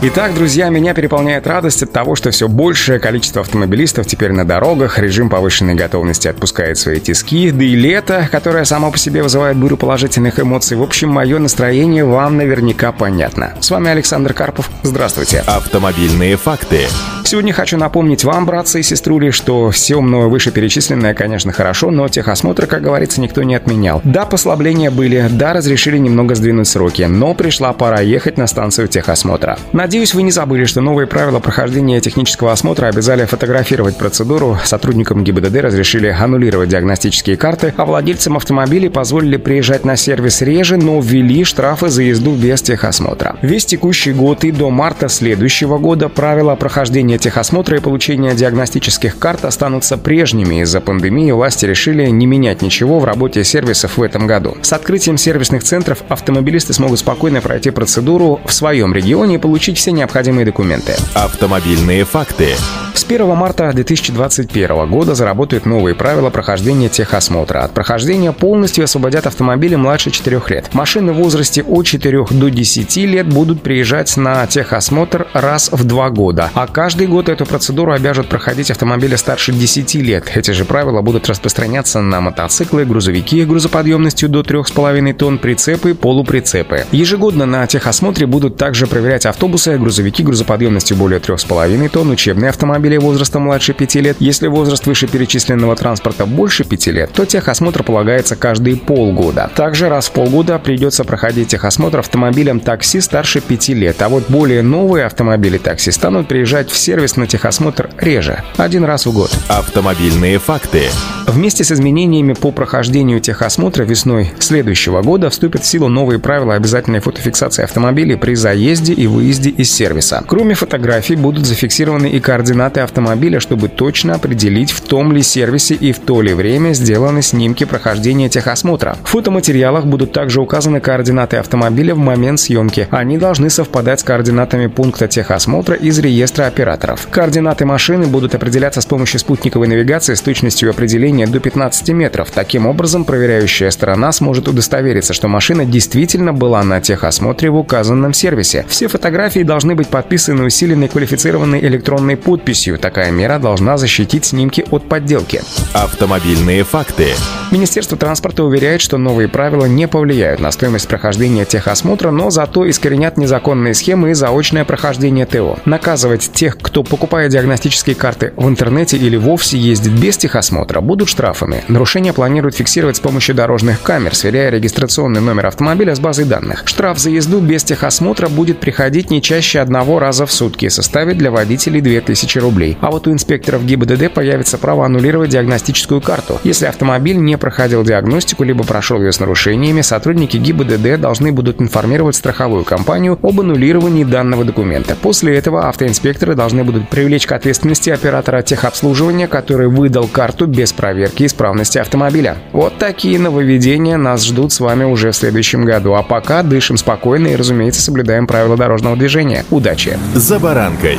Итак, друзья, меня переполняет радость от того, что все большее количество автомобилистов теперь на дорогах, режим повышенной готовности отпускает свои тиски, да и лето, которое само по себе вызывает бурю положительных эмоций. В общем, мое настроение вам наверняка понятно. С вами Александр Карпов. Здравствуйте. Автомобильные факты. Сегодня хочу напомнить вам, братцы и сеструли, что все мною вышеперечисленное, конечно, хорошо, но техосмотр, как говорится, никто не отменял. Да, послабления были, да, разрешили немного сдвинуть сроки, но пришла пора ехать на станцию техосмотра. Надеюсь, вы не забыли, что новые правила прохождения технического осмотра обязали фотографировать процедуру, сотрудникам ГИБДД разрешили аннулировать диагностические карты, а владельцам автомобилей позволили приезжать на сервис реже, но ввели штрафы за езду без техосмотра. Весь текущий год и до марта следующего года правила прохождения техосмотра и получения диагностических карт останутся прежними. Из-за пандемии власти решили не менять ничего в работе сервисов в этом году. С открытием сервисных центров автомобилисты смогут спокойно пройти процедуру в своем регионе и получить все необходимые документы. Автомобильные факты. С 1 марта 2021 года заработают новые правила прохождения техосмотра. От прохождения полностью освободят автомобили младше 4 лет. Машины в возрасте от 4 до 10 лет будут приезжать на техосмотр раз в 2 года, а каждый год эту процедуру обяжут проходить автомобили старше 10 лет. Эти же правила будут распространяться на мотоциклы, грузовики грузоподъемностью до 3,5 тонн, прицепы, полуприцепы. Ежегодно на техосмотре будут также проверять автобусы, грузовики грузоподъемностью более 3,5 тонн, учебные автомобили возраста младше 5 лет. Если возраст вышеперечисленного транспорта больше 5 лет, то техосмотр полагается каждые полгода. Также раз в полгода придется проходить техосмотр автомобилям такси старше 5 лет, а вот более новые автомобили такси станут приезжать в сервис на техосмотр реже, один раз в год. Автомобильные факты. Вместе с изменениями по прохождению техосмотра весной следующего года вступят в силу новые правила обязательной фотофиксации автомобилей при заезде и выезде из сервиса. Кроме фотографий будут зафиксированы и координаты автомобиля, чтобы точно определить, в том ли сервисе и в то ли время сделаны снимки прохождения техосмотра. В фотоматериалах будут также указаны координаты автомобиля в момент съемки. Они должны совпадать с координатами пункта техосмотра из реестра операторов. Координаты машины будут определяться с помощью спутниковой навигации с точностью определения до 15 метров. Таким образом, проверяющая сторона сможет удостовериться, что машина действительно была на техосмотре в указанном сервисе. Все фотографии должны быть подписаны усиленной квалифицированной электронной подписью. Такая мера должна защитить снимки от подделки. Автомобильные факты. Министерство транспорта уверяет, что новые правила не повлияют на стоимость прохождения техосмотра, но зато искоренят незаконные схемы и заочное прохождение ТО. Наказывать тех, кто, покупая диагностические карты в интернете или вовсе ездит без техосмотра, будут штрафами. Нарушения планируют фиксировать с помощью дорожных камер, сверяя регистрационный номер автомобиля с базой данных. Штраф за езду без техосмотра будет приходить не чаще одного раза в сутки и составит для водителей 2000 рублей. А вот у инспекторов ГИБДД появится право аннулировать диагностическую карту. Если автомобиль не проходил диагностику, либо прошел ее с нарушениями, сотрудники ГИБДД должны будут информировать страховую компанию об аннулировании данного документа. После этого автоинспекторы должны будут привлечь к ответственности оператора техобслуживания, который выдал карту без проверки исправности автомобиля. Вот такие нововведения нас ждут с вами уже в следующем году. А пока дышим спокойно и, разумеется, соблюдаем правила дорожного движения. Удачи! За баранкой.